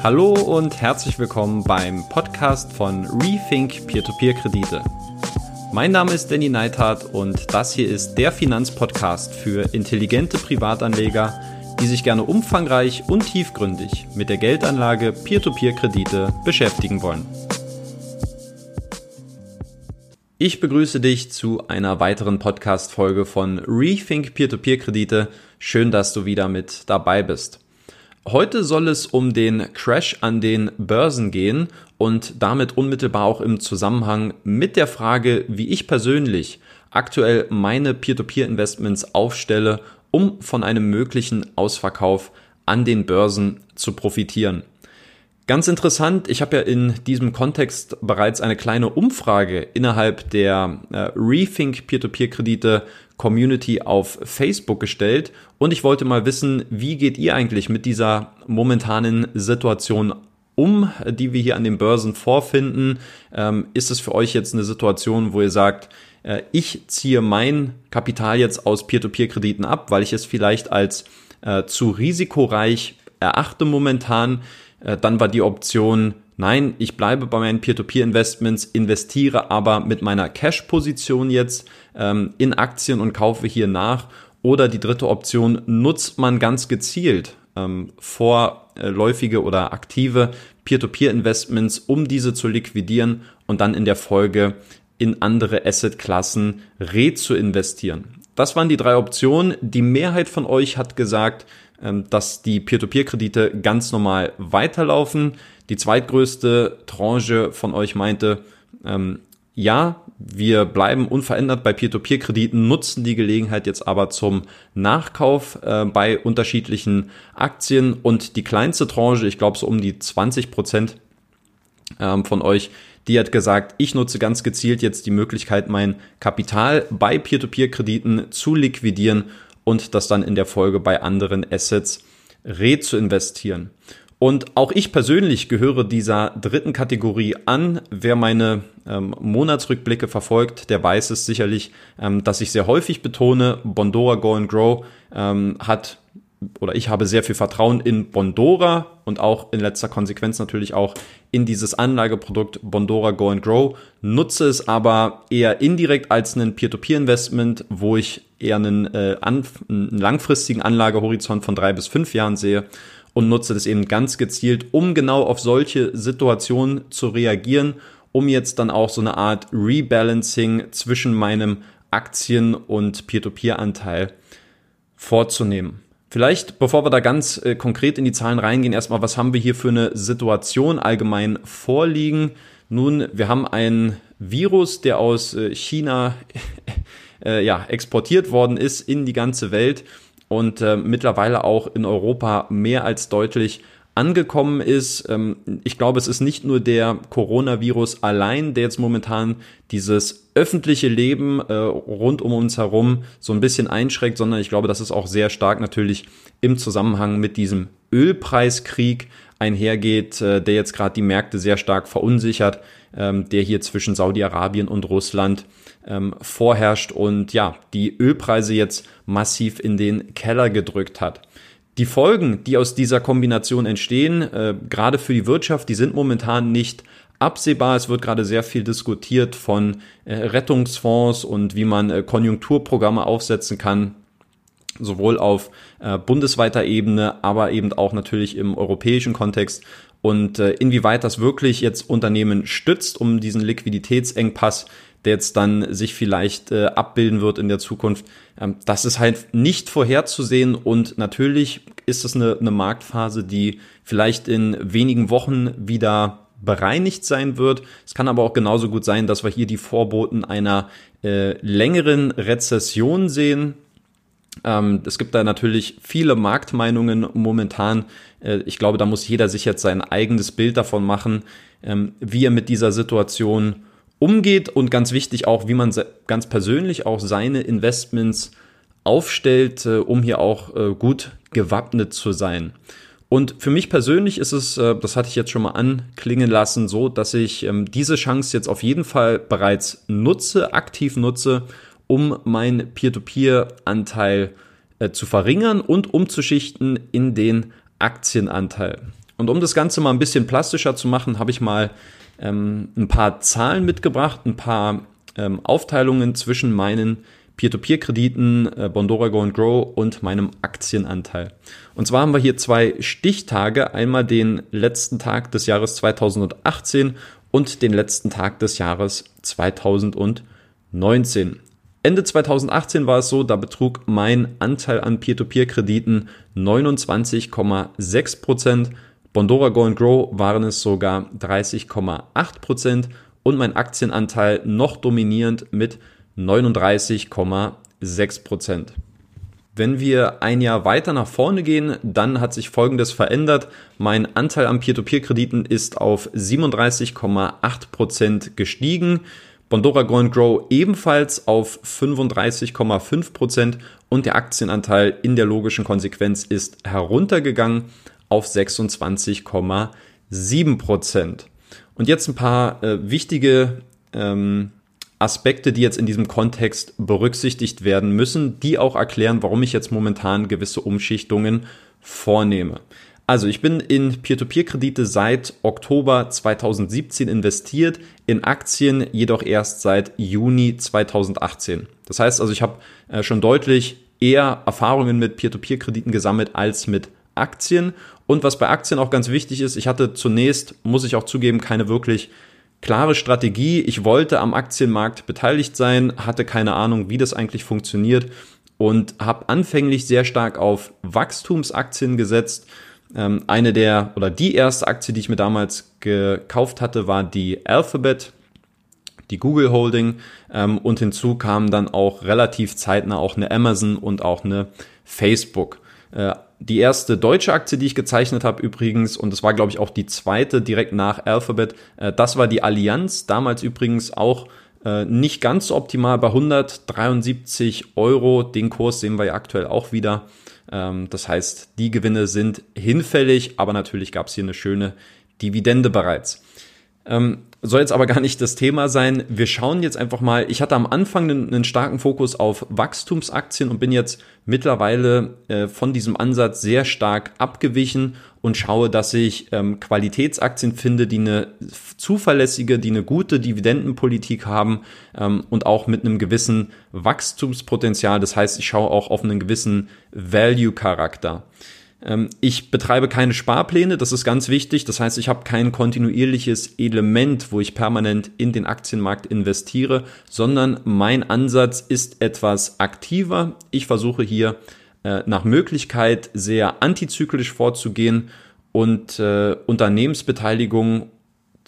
Hallo und herzlich willkommen beim Podcast von Rethink Peer-to-Peer-Kredite. Mein Name ist Danny Neithardt und das hier ist der Finanzpodcast für intelligente Privatanleger, die sich gerne umfangreich und tiefgründig mit der Geldanlage Peer-to-Peer-Kredite beschäftigen wollen. Ich begrüße dich zu einer weiteren Podcast-Folge von Rethink Peer-to-Peer-Kredite. Schön, dass du wieder mit dabei bist. Heute soll es um den Crash an den Börsen gehen und damit unmittelbar auch im Zusammenhang mit der Frage, wie ich persönlich aktuell meine Peer-to-Peer-Investments aufstelle, um von einem möglichen Ausverkauf an den Börsen zu profitieren. Ganz interessant, ich habe ja in diesem Kontext bereits eine kleine Umfrage innerhalb der äh, Rethink Peer-to-Peer-Kredite Community auf Facebook gestellt und ich wollte mal wissen, wie geht ihr eigentlich mit dieser momentanen Situation um, die wir hier an den Börsen vorfinden? Ähm, ist es für euch jetzt eine Situation, wo ihr sagt, äh, ich ziehe mein Kapital jetzt aus Peer-to-Peer-Krediten ab, weil ich es vielleicht als äh, zu risikoreich erachte momentan? Äh, dann war die Option, nein, ich bleibe bei meinen Peer-to-Peer-Investments, investiere aber mit meiner Cash-Position jetzt ähm, in Aktien und kaufe hier nach. Oder die dritte Option, nutzt man ganz gezielt ähm, vorläufige oder aktive Peer-to-Peer-Investments, um diese zu liquidieren und dann in der Folge in andere Asset-Klassen re zu investieren. Das waren die drei Optionen. Die Mehrheit von euch hat gesagt, ähm, dass die Peer-to-Peer-Kredite ganz normal weiterlaufen. Die zweitgrößte Tranche von euch meinte, ähm, ja, wir bleiben unverändert bei Peer-to-Peer-Krediten, nutzen die Gelegenheit jetzt aber zum Nachkauf äh, bei unterschiedlichen Aktien und die kleinste Tranche, ich glaube so um die 20 Prozent ähm, von euch, die hat gesagt, ich nutze ganz gezielt jetzt die Möglichkeit, mein Kapital bei Peer-to-Peer-Krediten zu liquidieren und das dann in der Folge bei anderen Assets re zu investieren. Und auch ich persönlich gehöre dieser dritten Kategorie an. Wer meine ähm, Monatsrückblicke verfolgt, der weiß es sicherlich, ähm, dass ich sehr häufig betone, Bondora Go and Grow ähm, hat oder ich habe sehr viel Vertrauen in Bondora und auch in letzter Konsequenz natürlich auch in dieses Anlageprodukt Bondora Go and Grow, nutze es aber eher indirekt als einen Peer-to-Peer-Investment, wo ich eher einen, äh, einen langfristigen Anlagehorizont von drei bis fünf Jahren sehe und nutze das eben ganz gezielt, um genau auf solche Situationen zu reagieren, um jetzt dann auch so eine Art Rebalancing zwischen meinem Aktien- und Peer-to-Peer-Anteil vorzunehmen. Vielleicht, bevor wir da ganz äh, konkret in die Zahlen reingehen, erstmal, was haben wir hier für eine Situation allgemein vorliegen? Nun, wir haben ein Virus, der aus äh, China äh, ja, exportiert worden ist in die ganze Welt und äh, mittlerweile auch in Europa mehr als deutlich angekommen ist. Ähm, ich glaube, es ist nicht nur der Coronavirus allein, der jetzt momentan dieses öffentliche Leben äh, rund um uns herum so ein bisschen einschränkt, sondern ich glaube, dass es auch sehr stark natürlich im Zusammenhang mit diesem Ölpreiskrieg einhergeht, äh, der jetzt gerade die Märkte sehr stark verunsichert, ähm, der hier zwischen Saudi-Arabien und Russland ähm, vorherrscht und ja, die Ölpreise jetzt massiv in den Keller gedrückt hat. Die Folgen, die aus dieser Kombination entstehen, äh, gerade für die Wirtschaft, die sind momentan nicht absehbar. Es wird gerade sehr viel diskutiert von äh, Rettungsfonds und wie man äh, Konjunkturprogramme aufsetzen kann, sowohl auf äh, bundesweiter Ebene, aber eben auch natürlich im europäischen Kontext. Und äh, inwieweit das wirklich jetzt Unternehmen stützt, um diesen Liquiditätsengpass der jetzt dann sich vielleicht äh, abbilden wird in der Zukunft. Ähm, das ist halt nicht vorherzusehen und natürlich ist es eine, eine Marktphase, die vielleicht in wenigen Wochen wieder bereinigt sein wird. Es kann aber auch genauso gut sein, dass wir hier die Vorboten einer äh, längeren Rezession sehen. Ähm, es gibt da natürlich viele Marktmeinungen momentan. Äh, ich glaube, da muss jeder sich jetzt sein eigenes Bild davon machen, ähm, wie er mit dieser Situation umgeht und ganz wichtig auch, wie man ganz persönlich auch seine Investments aufstellt, äh, um hier auch äh, gut gewappnet zu sein. Und für mich persönlich ist es, äh, das hatte ich jetzt schon mal anklingen lassen, so, dass ich ähm, diese Chance jetzt auf jeden Fall bereits nutze, aktiv nutze, um meinen Peer-to-Peer-Anteil zu verringern und umzuschichten in den Aktienanteil. Und um das Ganze mal ein bisschen plastischer zu machen, habe ich mal ähm, ein paar Zahlen mitgebracht, ein paar ähm, Aufteilungen zwischen meinen Peer-to-Peer-Krediten, äh, Bondora Go and Grow und meinem Aktienanteil. Und zwar haben wir hier zwei Stichtage, einmal den letzten Tag des Jahres 2018 und den letzten Tag des Jahres 2019. Ende 2018 war es so, da betrug mein Anteil an Peer-to-Peer-Krediten 29,6 Prozent. Bondora Go Grow waren es sogar 30,8 Prozent und mein Aktienanteil noch dominierend mit 39,6 Prozent. Wenn wir ein Jahr weiter nach vorne gehen, dann hat sich Folgendes verändert. Mein Anteil an Peer-to-Peer-Krediten ist auf 37,8 Prozent gestiegen. Bondora Go Grow ebenfalls auf 35,5 Prozent und der Aktienanteil in der logischen Konsequenz ist heruntergegangen auf 26,7 Prozent. Und jetzt ein paar äh, wichtige ähm, Aspekte, die jetzt in diesem Kontext berücksichtigt werden müssen, die auch erklären, warum ich jetzt momentan gewisse Umschichtungen vornehme. Also ich bin in Peer-to-Peer-Kredite seit Oktober 2017 investiert, in Aktien jedoch erst seit Juni 2018. Das heißt also, ich habe äh, schon deutlich eher Erfahrungen mit Peer-to-Peer-Krediten gesammelt als mit Aktien. Und was bei Aktien auch ganz wichtig ist, ich hatte zunächst, muss ich auch zugeben, keine wirklich klare Strategie. Ich wollte am Aktienmarkt beteiligt sein, hatte keine Ahnung, wie das eigentlich funktioniert und habe anfänglich sehr stark auf Wachstumsaktien gesetzt ähm, eine der oder die erste Aktie, die ich mir damals gekauft hatte, war die Alphabet, die Google Holding. Ähm, und hinzu kamen dann auch relativ zeitnah auch eine Amazon und auch eine Facebook. Äh, die erste deutsche Aktie, die ich gezeichnet habe übrigens, und das war, glaube ich, auch die zweite direkt nach Alphabet, äh, das war die Allianz, damals übrigens auch äh, nicht ganz so optimal bei 173 Euro. Den Kurs sehen wir ja aktuell auch wieder. Ähm, das heißt, die Gewinne sind hinfällig, aber natürlich gab es hier eine schöne Dividende bereits. Ähm, soll jetzt aber gar nicht das Thema sein. Wir schauen jetzt einfach mal. Ich hatte am Anfang einen, einen starken Fokus auf Wachstumsaktien und bin jetzt mittlerweile äh, von diesem Ansatz sehr stark abgewichen und schaue, dass ich ähm, Qualitätsaktien finde, die eine zuverlässige, die eine gute Dividendenpolitik haben ähm, und auch mit einem gewissen Wachstumspotenzial. Das heißt, ich schaue auch auf einen gewissen Value-Charakter. Ähm, ich betreibe keine Sparpläne, das ist ganz wichtig. Das heißt, ich habe kein kontinuierliches Element, wo ich permanent in den Aktienmarkt investiere, sondern mein Ansatz ist etwas aktiver. Ich versuche hier äh, nach Möglichkeit sehr antizyklisch vorzugehen und äh, Unternehmensbeteiligung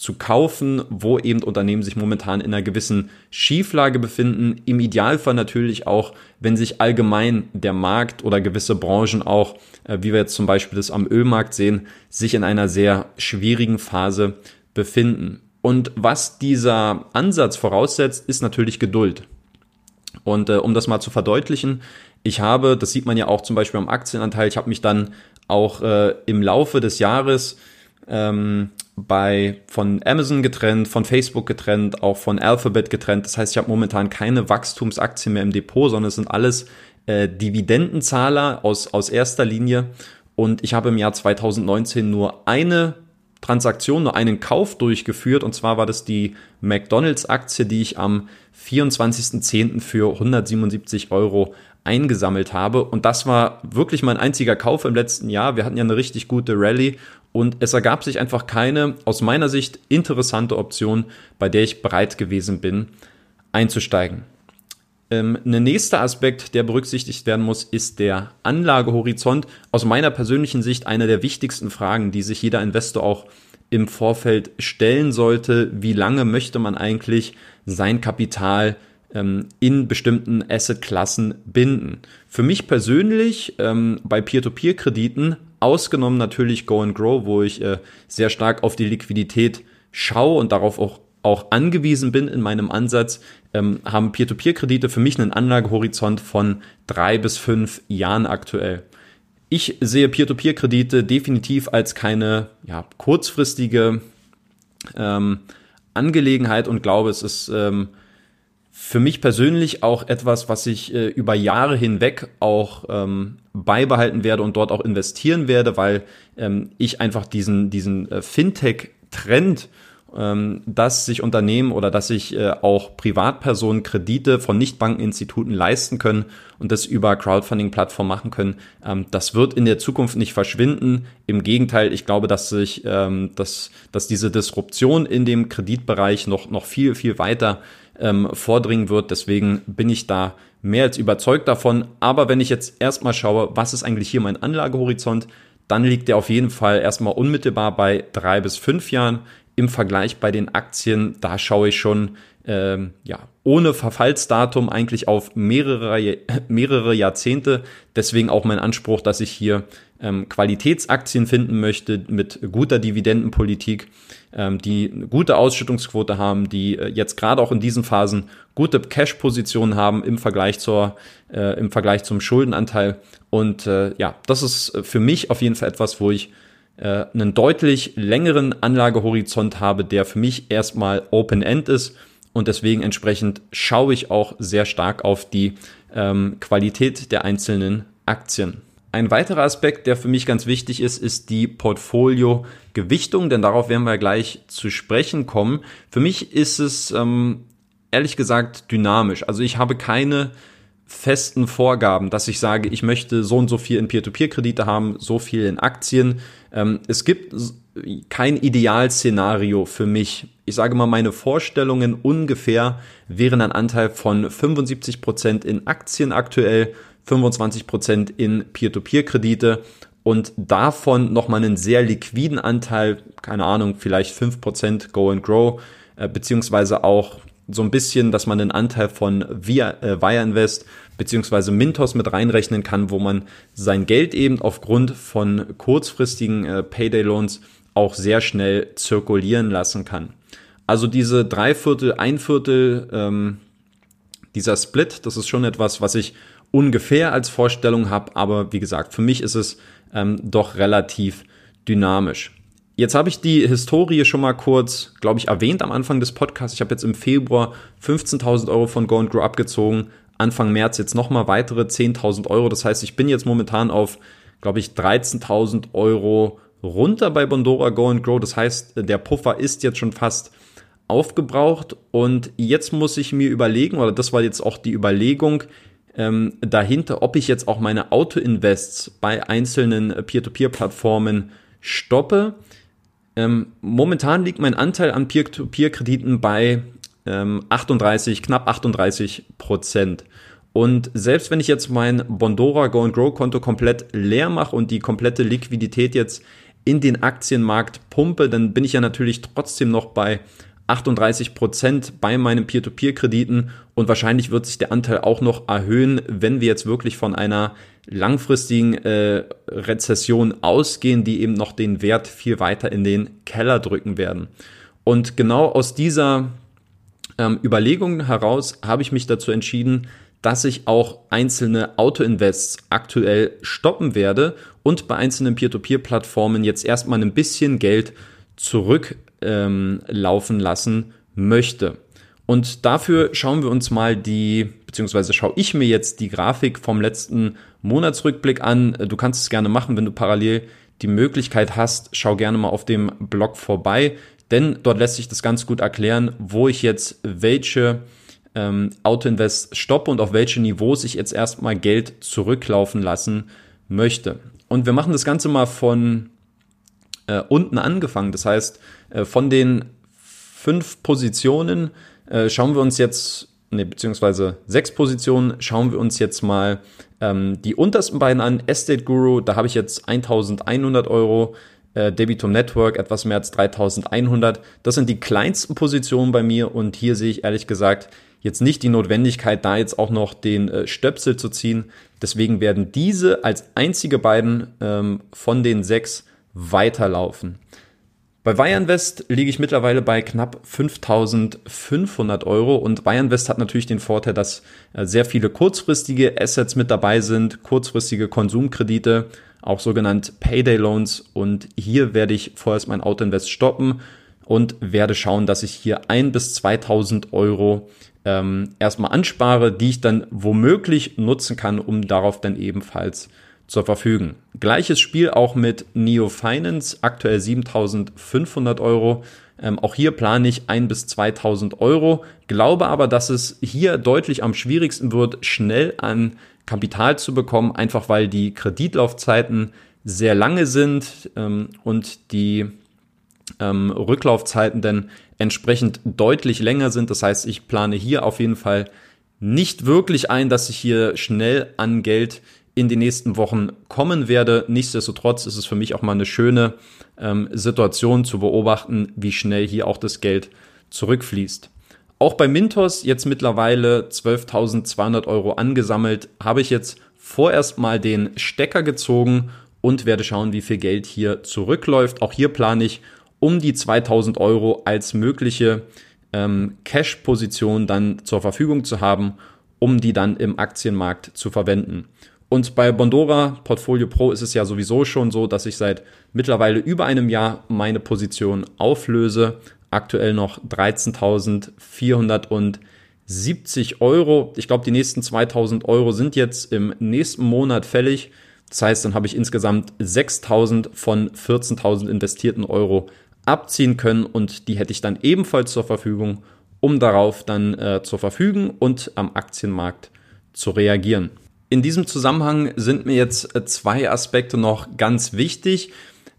zu kaufen, wo eben Unternehmen sich momentan in einer gewissen Schieflage befinden. Im Idealfall natürlich auch, wenn sich allgemein der Markt oder gewisse Branchen auch, äh, wie wir jetzt zum Beispiel das am Ölmarkt sehen, sich in einer sehr schwierigen Phase befinden. Und was dieser Ansatz voraussetzt, ist natürlich Geduld. Und äh, um das mal zu verdeutlichen, ich habe, das sieht man ja auch zum Beispiel am Aktienanteil, ich habe mich dann auch äh, im Laufe des Jahres ähm, bei von Amazon getrennt, von Facebook getrennt, auch von Alphabet getrennt. Das heißt, ich habe momentan keine Wachstumsaktien mehr im Depot, sondern es sind alles äh, Dividendenzahler aus, aus erster Linie. Und ich habe im Jahr 2019 nur eine Transaktion, nur einen Kauf durchgeführt. Und zwar war das die McDonalds-Aktie, die ich am 24.10. für 177 Euro eingesammelt habe. Und das war wirklich mein einziger Kauf im letzten Jahr. Wir hatten ja eine richtig gute Rallye und es ergab sich einfach keine, aus meiner Sicht, interessante Option, bei der ich bereit gewesen bin, einzusteigen. Ähm, ein nächster Aspekt, der berücksichtigt werden muss, ist der Anlagehorizont. Aus meiner persönlichen Sicht eine der wichtigsten Fragen, die sich jeder Investor auch im Vorfeld stellen sollte. Wie lange möchte man eigentlich sein Kapital ähm, in bestimmten Assetklassen binden? Für mich persönlich ähm, bei Peer-to-Peer-Krediten Ausgenommen natürlich Go and Grow, wo ich äh, sehr stark auf die Liquidität schaue und darauf auch, auch angewiesen bin in meinem Ansatz, ähm, haben Peer-to-Peer-Kredite für mich einen Anlagehorizont von drei bis fünf Jahren aktuell. Ich sehe Peer-to-Peer-Kredite definitiv als keine ja, kurzfristige ähm, Angelegenheit und glaube, es ist ähm, für mich persönlich auch etwas, was ich äh, über Jahre hinweg auch ähm, beibehalten werde und dort auch investieren werde, weil ähm, ich einfach diesen, diesen äh, Fintech-Trend ähm, dass sich Unternehmen oder dass sich äh, auch Privatpersonen Kredite von Nichtbankeninstituten leisten können und das über Crowdfunding-Plattformen machen können. Ähm, das wird in der Zukunft nicht verschwinden. Im Gegenteil, ich glaube, dass sich, ähm, dass, dass diese Disruption in dem Kreditbereich noch, noch viel, viel weiter vordringen wird. Deswegen bin ich da mehr als überzeugt davon. Aber wenn ich jetzt erstmal schaue, was ist eigentlich hier mein Anlagehorizont, dann liegt der auf jeden Fall erstmal unmittelbar bei drei bis fünf Jahren im Vergleich bei den Aktien, da schaue ich schon ähm, ja, ohne Verfallsdatum eigentlich auf mehrere, mehrere Jahrzehnte. Deswegen auch mein Anspruch, dass ich hier ähm, Qualitätsaktien finden möchte mit guter Dividendenpolitik, ähm, die gute Ausschüttungsquote haben, die äh, jetzt gerade auch in diesen Phasen gute Cash-Positionen haben im Vergleich zur, äh, im Vergleich zum Schuldenanteil. Und äh, ja, das ist für mich auf jeden Fall etwas, wo ich äh, einen deutlich längeren Anlagehorizont habe, der für mich erstmal Open-End ist und deswegen entsprechend schaue ich auch sehr stark auf die ähm, Qualität der einzelnen Aktien. Ein weiterer Aspekt, der für mich ganz wichtig ist, ist die Portfolio-Gewichtung, denn darauf werden wir gleich zu sprechen kommen. Für mich ist es ähm, ehrlich gesagt dynamisch. Also ich habe keine festen Vorgaben, dass ich sage, ich möchte so und so viel in Peer-to-Peer-Kredite haben, so viel in Aktien. Ähm, es gibt kein Idealszenario für mich. Ich sage mal, meine Vorstellungen ungefähr wären ein Anteil von 75 Prozent in Aktien aktuell, 25 Prozent in Peer-to-Peer-Kredite und davon nochmal einen sehr liquiden Anteil, keine Ahnung, vielleicht 5% Go and Grow, äh, beziehungsweise auch so ein bisschen, dass man einen Anteil von Via, äh, Via Invest beziehungsweise Mintos mit reinrechnen kann, wo man sein Geld eben aufgrund von kurzfristigen äh, Payday Loans auch sehr schnell zirkulieren lassen kann. Also diese drei Viertel, ein Viertel, ähm, dieser Split, das ist schon etwas, was ich ungefähr als Vorstellung habe, aber wie gesagt, für mich ist es ähm, doch relativ dynamisch. Jetzt habe ich die Historie schon mal kurz, glaube ich, erwähnt am Anfang des Podcasts. Ich habe jetzt im Februar 15.000 Euro von Go and Grow abgezogen. Anfang März jetzt nochmal weitere 10.000 Euro. Das heißt, ich bin jetzt momentan auf, glaube ich, 13.000 Euro runter bei Bondora Go and Grow. Das heißt, der Puffer ist jetzt schon fast aufgebraucht und jetzt muss ich mir überlegen, oder das war jetzt auch die Überlegung ähm, dahinter, ob ich jetzt auch meine Auto-Invests bei einzelnen Peer-to-Peer-Plattformen stoppe ähm, momentan liegt mein Anteil an Peer-to-Peer-Krediten bei ähm, 38, knapp 38 Prozent. Und selbst wenn ich jetzt mein Bondora Go and Grow Konto komplett leer mache und die komplette Liquidität jetzt in den Aktienmarkt pumpe, dann bin ich ja natürlich trotzdem noch bei 38 Prozent bei meinen Peer-to-Peer-Krediten und wahrscheinlich wird sich der Anteil auch noch erhöhen, wenn wir jetzt wirklich von einer langfristigen äh, Rezession ausgehen, die eben noch den Wert viel weiter in den Keller drücken werden. Und genau aus dieser ähm, Überlegung heraus habe ich mich dazu entschieden, dass ich auch einzelne Auto-Invests aktuell stoppen werde und bei einzelnen Peer-to-Peer-Plattformen jetzt erstmal ein bisschen Geld zurücklaufen ähm, lassen möchte. Und dafür schauen wir uns mal die, beziehungsweise schaue ich mir jetzt die Grafik vom letzten Monatsrückblick an. Du kannst es gerne machen, wenn du parallel die Möglichkeit hast. Schau gerne mal auf dem Blog vorbei, denn dort lässt sich das ganz gut erklären, wo ich jetzt welche ähm, Autoinvest stoppe und auf welche Niveaus ich jetzt erstmal Geld zurücklaufen lassen möchte. Und wir machen das Ganze mal von äh, unten angefangen. Das heißt, äh, von den fünf Positionen, äh, schauen wir uns jetzt, ne, beziehungsweise sechs Positionen, schauen wir uns jetzt mal ähm, die untersten beiden an. Estate Guru, da habe ich jetzt 1100 Euro. Äh, Debitum Network etwas mehr als 3100. Das sind die kleinsten Positionen bei mir und hier sehe ich ehrlich gesagt jetzt nicht die Notwendigkeit, da jetzt auch noch den äh, Stöpsel zu ziehen. Deswegen werden diese als einzige beiden ähm, von den sechs weiterlaufen. Bei Weyerinvest liege ich mittlerweile bei knapp 5500 Euro und Weyerinvest hat natürlich den Vorteil, dass äh, sehr viele kurzfristige Assets mit dabei sind, kurzfristige Konsumkredite, auch sogenannt Payday Loans und hier werde ich vorerst mein Autoinvest stoppen und werde schauen, dass ich hier ein bis 2000 Euro ähm, erstmal anspare, die ich dann womöglich nutzen kann, um darauf dann ebenfalls zur verfügen. Gleiches Spiel auch mit Neo Finance, aktuell 7500 Euro. Ähm, auch hier plane ich ein bis 2000 Euro, glaube aber, dass es hier deutlich am schwierigsten wird, schnell an Kapital zu bekommen, einfach weil die Kreditlaufzeiten sehr lange sind ähm, und die ähm, Rücklaufzeiten dann entsprechend deutlich länger sind. Das heißt, ich plane hier auf jeden Fall nicht wirklich ein, dass ich hier schnell an Geld in den nächsten Wochen kommen werde. Nichtsdestotrotz ist es für mich auch mal eine schöne ähm, Situation zu beobachten, wie schnell hier auch das Geld zurückfließt. Auch bei Mintos jetzt mittlerweile 12.200 Euro angesammelt, habe ich jetzt vorerst mal den Stecker gezogen und werde schauen, wie viel Geld hier zurückläuft. Auch hier plane ich um die 2000 Euro als mögliche ähm, Cash-Position dann zur Verfügung zu haben, um die dann im Aktienmarkt zu verwenden. Und bei Bondora Portfolio Pro ist es ja sowieso schon so, dass ich seit mittlerweile über einem Jahr meine Position auflöse. Aktuell noch 13.470 Euro. Ich glaube, die nächsten 2000 Euro sind jetzt im nächsten Monat fällig. Das heißt, dann habe ich insgesamt 6000 von 14.000 investierten Euro abziehen können und die hätte ich dann ebenfalls zur Verfügung, um darauf dann äh, zu verfügen und am Aktienmarkt zu reagieren. In diesem Zusammenhang sind mir jetzt äh, zwei Aspekte noch ganz wichtig.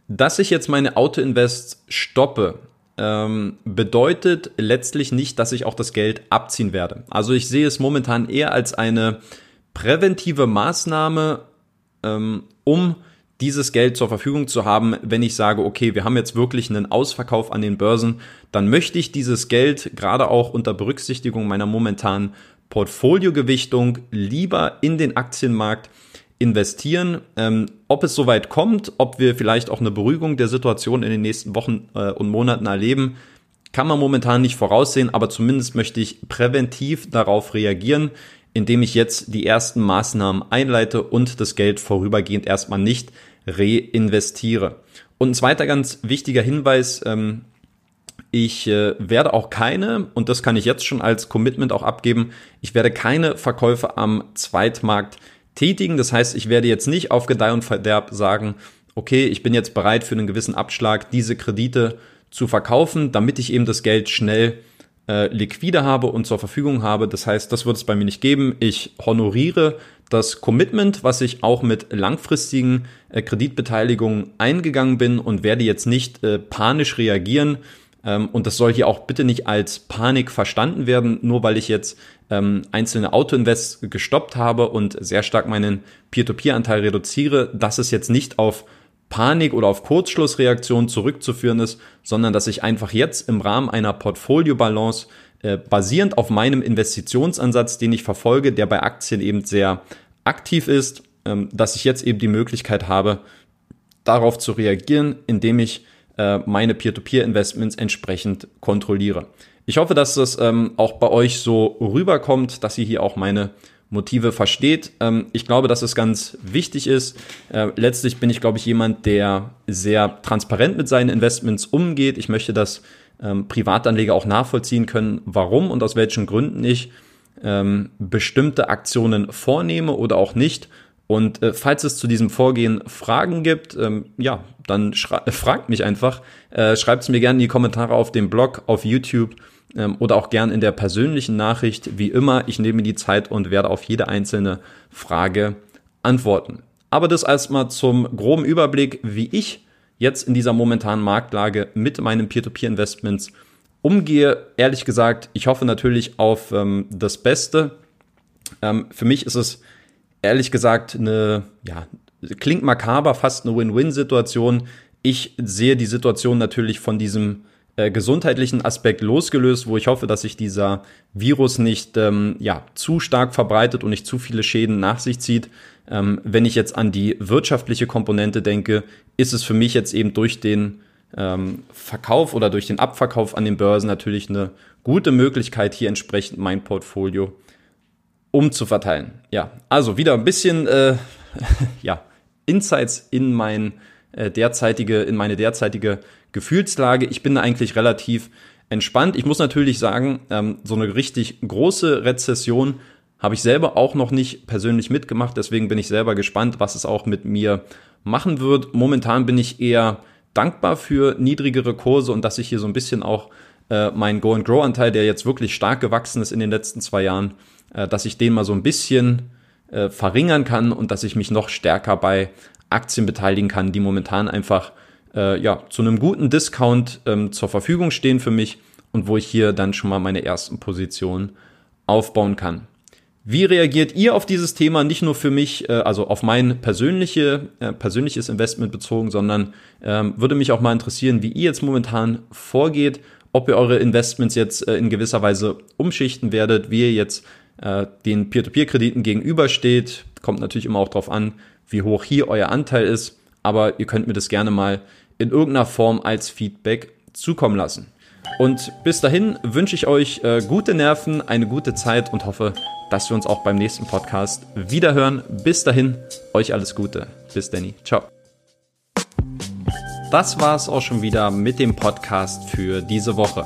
Dass ich jetzt meine Autoinvest stoppe, ähm, bedeutet letztlich nicht, dass ich auch das Geld abziehen werde. Also ich sehe es momentan eher als eine präventive Maßnahme, ähm, um dieses Geld zur Verfügung zu haben, wenn ich sage, okay, wir haben jetzt wirklich einen Ausverkauf an den Börsen, dann möchte ich dieses Geld gerade auch unter Berücksichtigung meiner momentanen Portfoliogewichtung lieber in den Aktienmarkt investieren. Ähm, ob es soweit kommt, ob wir vielleicht auch eine Beruhigung der Situation in den nächsten Wochen äh, und Monaten erleben, kann man momentan nicht voraussehen, aber zumindest möchte ich präventiv darauf reagieren, indem ich jetzt die ersten Maßnahmen einleite und das Geld vorübergehend erstmal nicht reinvestiere. Und ein zweiter ganz wichtiger Hinweis, ähm, ich äh, werde auch keine, und das kann ich jetzt schon als Commitment auch abgeben, ich werde keine Verkäufe am Zweitmarkt tätigen. Das heißt, ich werde jetzt nicht auf Gedeih und Verderb sagen, okay, ich bin jetzt bereit für einen gewissen Abschlag diese Kredite zu verkaufen, damit ich eben das Geld schnell äh, liquide habe und zur Verfügung habe. Das heißt, das wird es bei mir nicht geben. Ich honoriere das Commitment, was ich auch mit langfristigen äh, Kreditbeteiligungen eingegangen bin und werde jetzt nicht äh, panisch reagieren, und das soll hier auch bitte nicht als Panik verstanden werden, nur weil ich jetzt ähm, einzelne Autoinvests gestoppt habe und sehr stark meinen Peer-to-Peer-Anteil reduziere, dass es jetzt nicht auf Panik oder auf Kurzschlussreaktion zurückzuführen ist, sondern dass ich einfach jetzt im Rahmen einer Portfolio-Balance äh, basierend auf meinem Investitionsansatz, den ich verfolge, der bei Aktien eben sehr aktiv ist, ähm, dass ich jetzt eben die Möglichkeit habe, darauf zu reagieren, indem ich äh, meine Peer-to-Peer-Investments entsprechend kontrolliere. Ich hoffe, dass das ähm, auch bei euch so rüberkommt, dass ihr hier auch meine Motive versteht. Ähm, ich glaube, dass es ganz wichtig ist. Äh, letztlich bin ich, glaube ich, jemand, der sehr transparent mit seinen Investments umgeht. Ich möchte, dass ähm, Privatanleger auch nachvollziehen können, warum und aus welchen Gründen ich ähm, bestimmte Aktionen vornehme oder auch nicht. Und äh, falls es zu diesem Vorgehen Fragen gibt, ähm, ja, dann äh, fragt mich einfach. Äh, Schreibt es mir gerne in die Kommentare auf dem Blog, auf YouTube ähm, oder auch gern in der persönlichen Nachricht. Wie immer, ich nehme die Zeit und werde auf jede einzelne Frage antworten. Aber das erstmal zum groben Überblick, wie ich jetzt in dieser momentanen Marktlage mit meinen Peer-to-Peer-Investments umgehe. Ehrlich gesagt, ich hoffe natürlich auf ähm, das Beste. Ähm, für mich ist es ehrlich gesagt eine, ja, klingt makaber, fast eine Win-Win-Situation. Ich sehe die Situation natürlich von diesem äh, gesundheitlichen Aspekt losgelöst, wo ich hoffe, dass sich dieser Virus nicht ähm, ja, zu stark verbreitet und nicht zu viele Schäden nach sich zieht. Ähm, wenn ich jetzt an die wirtschaftliche Komponente denke, ist es für mich jetzt eben durch den ähm, Verkauf oder durch den Abverkauf an den Börsen natürlich eine gute Möglichkeit, hier entsprechend mein Portfolio umzuverteilen. Ja, also wieder ein bisschen äh, ja, Insights in mein äh, derzeitige, in meine derzeitige Gefühlslage. Ich bin da eigentlich relativ entspannt. Ich muss natürlich sagen, ähm, so eine richtig große Rezession habe ich selber auch noch nicht persönlich mitgemacht. Deswegen bin ich selber gespannt, was es auch mit mir machen wird. Momentan bin ich eher dankbar für niedrigere Kurse und dass ich hier so ein bisschen auch äh, meinen Go and Grow Anteil, der jetzt wirklich stark gewachsen ist in den letzten zwei Jahren, äh, dass ich den mal so ein bisschen äh, verringern kann und dass ich mich noch stärker bei Aktien beteiligen kann, die momentan einfach äh, ja zu einem guten Discount ähm, zur Verfügung stehen für mich und wo ich hier dann schon mal meine ersten Positionen aufbauen kann. Wie reagiert ihr auf dieses Thema? Nicht nur für mich, äh, also auf mein persönliche, äh, persönliches Investment bezogen, sondern ähm, würde mich auch mal interessieren, wie ihr jetzt momentan vorgeht, ob ihr eure Investments jetzt äh, in gewisser Weise umschichten werdet, wie ihr jetzt den Peer-to-Peer-Krediten gegenübersteht. Kommt natürlich immer auch darauf an, wie hoch hier euer Anteil ist, aber ihr könnt mir das gerne mal in irgendeiner Form als Feedback zukommen lassen. Und bis dahin wünsche ich euch gute Nerven, eine gute Zeit und hoffe, dass wir uns auch beim nächsten Podcast wiederhören. Bis dahin, euch alles Gute. Bis Danny. Ciao. Das war es auch schon wieder mit dem Podcast für diese Woche.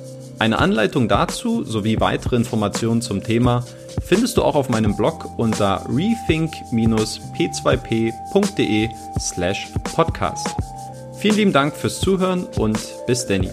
Eine Anleitung dazu sowie weitere Informationen zum Thema findest du auch auf meinem Blog unter rethink-p2p.de slash podcast. Vielen lieben Dank fürs Zuhören und bis Danny.